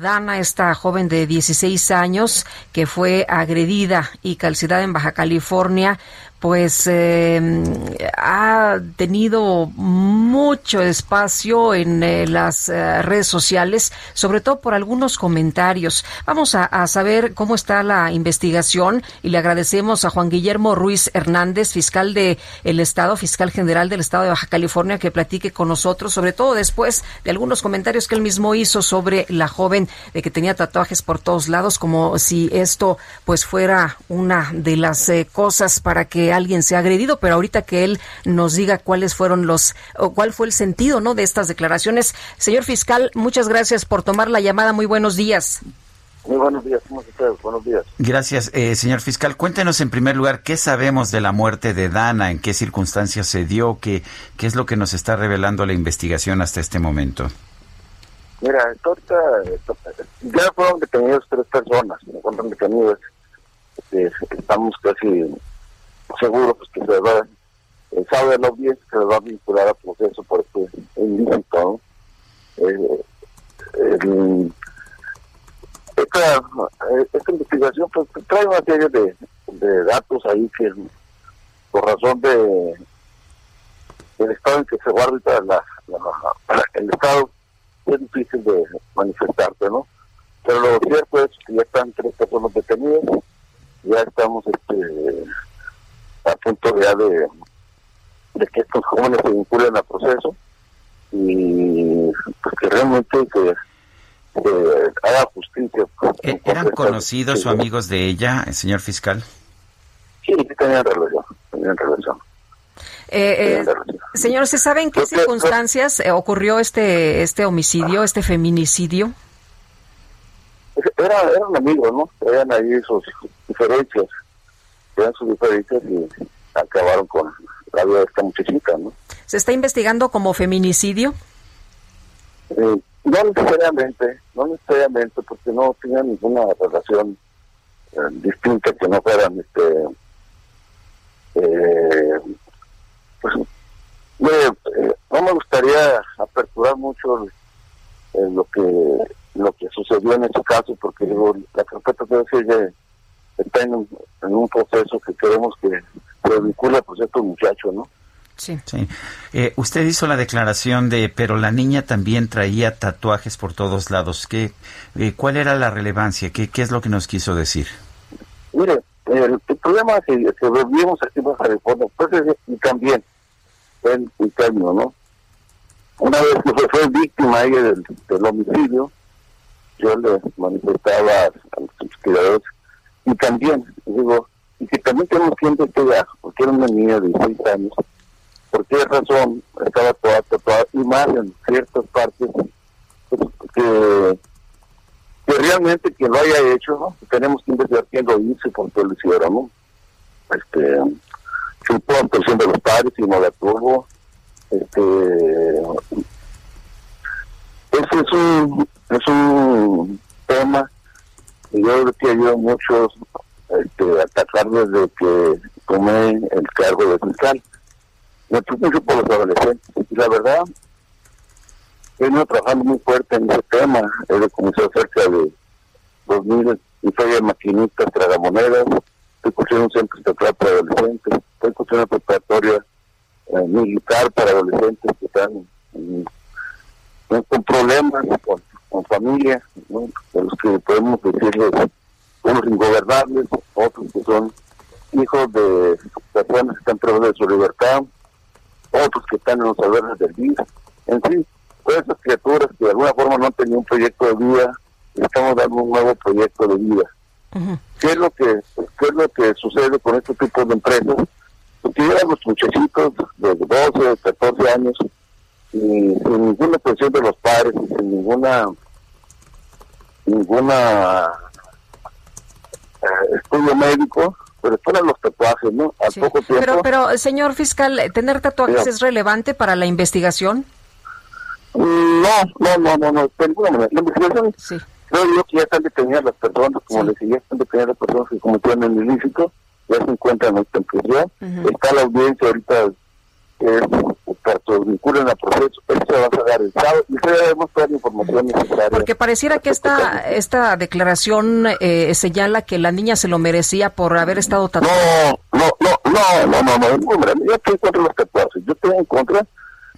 Dana, esta joven de 16 años que fue agredida y calcidada en Baja California, pues eh, ha tenido mucho espacio en eh, las eh, redes sociales, sobre todo por algunos comentarios. Vamos a, saber cómo está la investigación y le agradecemos a Juan Guillermo Ruiz Hernández, fiscal de el Estado, fiscal general del Estado de Baja California, que platique con nosotros, sobre todo después de algunos comentarios que él mismo hizo sobre la joven de que tenía tatuajes por todos lados, como si esto pues fuera una de las cosas para que alguien se ha agredido, pero ahorita que él nos diga cuáles fueron los, o cuál fue el sentido, ¿no? De estas declaraciones. Señor fiscal, muchas gracias por tomar la llamada. Muy buenos días. Muy buenos días, ¿cómo estás? Buenos días. Gracias, eh, señor fiscal. Cuéntenos en primer lugar qué sabemos de la muerte de Dana, en qué circunstancias se dio, qué, qué es lo que nos está revelando la investigación hasta este momento. Mira, ahorita ya fueron detenidos tres personas, fueron detenidos. Eh, estamos casi seguro pues, que se va, el sábado de la audiencia se va a vincular al proceso por este ilícito. ¿no? Eh, el, esta, esta investigación pues trae una serie de, de datos ahí que por razón de el estado en que se guarda la, la, el estado es difícil de manifestarte, ¿no? Pero lo cierto es que ya están tres personas detenidas, ya estamos este a punto ya de, de que estos jóvenes se vinculen al proceso y pues que realmente que, que haga justicia. ¿E-, ¿Eran conocidos o amigos de ella, señor fiscal? Sí, sí tenían relación, tenían relación. Eh, eh, señor, ¿se sabe en qué circunstancias eh, ocurrió este este homicidio, este feminicidio? Era, eran amigos, ¿no? Eran ahí sus diferencias eran sus diferencias y acabaron con la vida de esta muchachita, ¿no? ¿Se está investigando como feminicidio? Eh, no necesariamente, no necesariamente, porque no tenían ninguna relación eh, distinta que no fueran, este, eh, pues, no me gustaría aperturar mucho lo que lo que sucedió en este caso, porque digo, la carpeta debe ser está en un, en un proceso que queremos que se vincule pues estos muchachos, ¿no? Sí. sí. Eh, usted hizo la declaración de, pero la niña también traía tatuajes por todos lados. ¿Qué, eh, ¿Cuál era la relevancia? ¿Qué, ¿Qué es lo que nos quiso decir? Mire, el, el problema que, que vivimos aquí en California, pues es, y también en el término, ¿no? Una vez que fue, fue víctima ella del, del homicidio, yo le manifestaba a los investigadores y también, digo, y que también tenemos que investigar, porque era una niña de 16 años, por qué razón estaba toda tatuada, y más en ciertas partes, pues, que, que realmente quien lo haya hecho, ¿no? tenemos que investigar quién lo hizo por qué hicieron, ¿no? Este, su actuación de los padres y no la tuvo, este, ese es un, es un tema yo creo que ayudó mucho este, atacar desde que tomé el cargo de fiscal. Me preocupo mucho por los adolescentes. Y la verdad, he venido trabajando muy fuerte en ese tema. He comenzado cerca de 2000 y soy de maquinistas, tragamonedas. Estoy construyendo un centro estatal para adolescentes. Estoy construyendo una preparatoria eh, militar para adolescentes que están con problemas, con familia, ¿no? de los que podemos decirles unos ingobernables, otros que son hijos de personas que están privadas de su libertad, otros que están en los albergues del día, en fin, todas esas criaturas que de alguna forma no tenían un proyecto de vida, estamos dando un nuevo proyecto de vida. ¿Qué es lo que qué es lo que sucede con este tipo de empresas? Porque llegan los muchachitos de 12, 14 años y sin ninguna presión de los padres y sin ninguna ninguna eh, estudio médico, pero fueron los tatuajes, ¿no? Al poco tiempo. Pero, pero, señor fiscal, ¿tener tatuajes es relevante para la investigación? Mm, no, no, no, no, no, de ninguna manera. La investigación, sí. creo yo que ya están detenidas las personas, como les decía, están detenidas las personas que cometieron el ilícito, ya se encuentran en prisión. Está la audiencia ahorita que que vinculen al proceso, él se va a el sábado y debemos toda la información necesaria. Porque pareciera que esta esta declaración eh, señala que la niña se lo merecía por haber estado tatuada. No, no, no, no, no, no, no, hombre, yo estoy en contra de los tatuajes, yo estoy en contra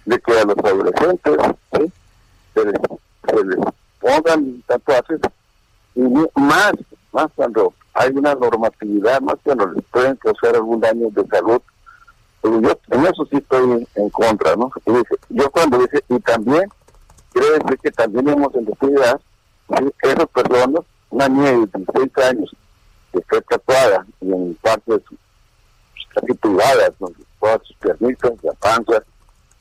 de que a los adolescentes ¿sí? se, les, se les pongan tatuajes y más, más cuando hay una normatividad, más cuando les pueden causar algún daño de salud yo en eso sí estoy en contra, ¿no? yo cuando dice, y también, quiero decir que también hemos investigado esas personas, una niña de 16 años, que fue tatuada y en partes casi privadas, ¿no? todas sus piernitas, la panza,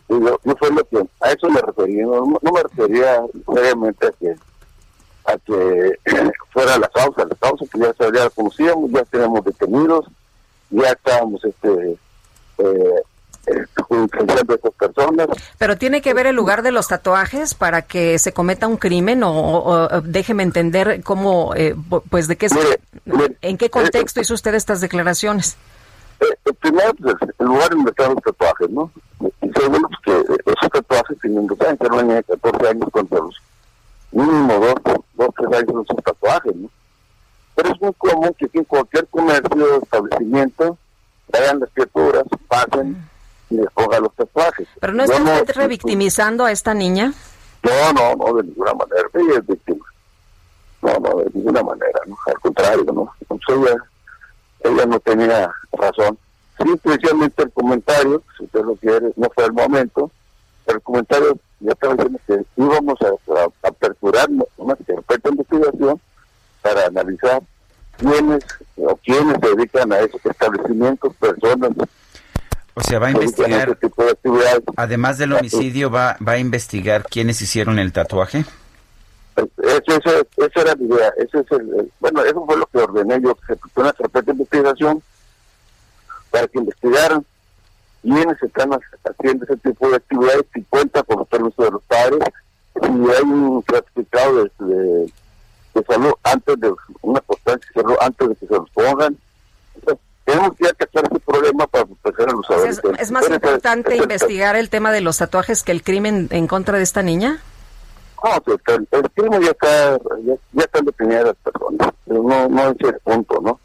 y yo, yo fue lo que, a eso me refería, no, me refería seriamente a que a que fuera la causa, la causa que ya, ya conocíamos, ya tenemos detenidos, ya estábamos este eh, de esas personas. Pero tiene que ver el lugar de los tatuajes para que se cometa un crimen o, déjeme entender cómo, eh, pues de qué, en qué contexto hizo usted estas declaraciones. Eh, primero, pues, el lugar donde están los tatuajes, ¿no? Y segundo, pues, que esos tatuajes tienen dos años, una niña de 14 años contra los mínimo dos, dos, tres años esos tatuajes, ¿no? Pero es muy común que en cualquier comercio, establecimiento, vayan las criaturas, pasen y les pongan los tatuajes. ¿Pero no está usted revictimizando a esta niña? No, no, no, de ninguna manera. Ella es víctima. No, no, de ninguna manera, ¿no? Al contrario, ¿no? Entonces ella, ella no tenía razón. Sí, especialmente el comentario, si usted lo quiere, no fue el momento, pero el comentario ya estaba diciendo que íbamos a, a aperturar una carpeta de investigación para analizar quiénes o quiénes se dedican a esos establecimientos, personas. O sea, va a investigar, además del homicidio, va, va a investigar quiénes hicieron el tatuaje. Eso, eso, esa era la idea. Eso es el, bueno, eso fue lo que ordené yo, que se una carpeta de investigación para que investigaran quiénes están haciendo ese tipo de actividades, si cuenta con los permisos de los padres, si hay un certificado de de salud antes de una antes de que se los pongan. tenemos que atacar ese problema para proteger a los adolescentes. ¿Es, más importante investigar el tema de los tatuajes que el crimen en contra de esta niña? No, el, crimen ya está, ya, ya están detenidas las personas. No, no es el punto, ¿no?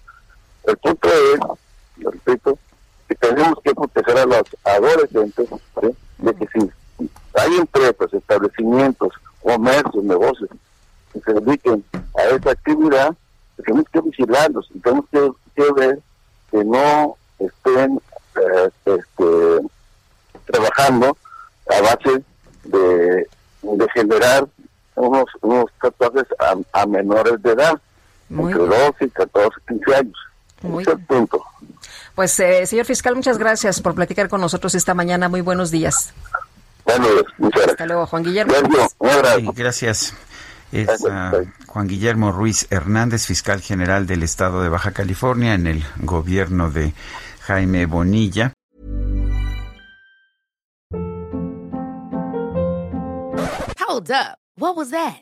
El punto es, lo repito, que tenemos que proteger a los adolescentes de que si hay empresas, establecimientos, comercios, negocios que se dediquen a esa actividad, tenemos que vigilarlos y tenemos que, ver que no estén eh, este, trabajando a base de, generar unos, unos tatuajes a, menores de edad, entre 12 y 14, 15 años. Muy punto. Pues, eh, señor fiscal, muchas gracias por platicar con nosotros esta mañana. Muy buenos días. Bueno, muchas gracias. Hasta luego, Juan Guillermo. gracias. Es Juan Guillermo Ruiz Hernández, fiscal general del estado de Baja California en el gobierno de Jaime Bonilla. Hold up. What was that?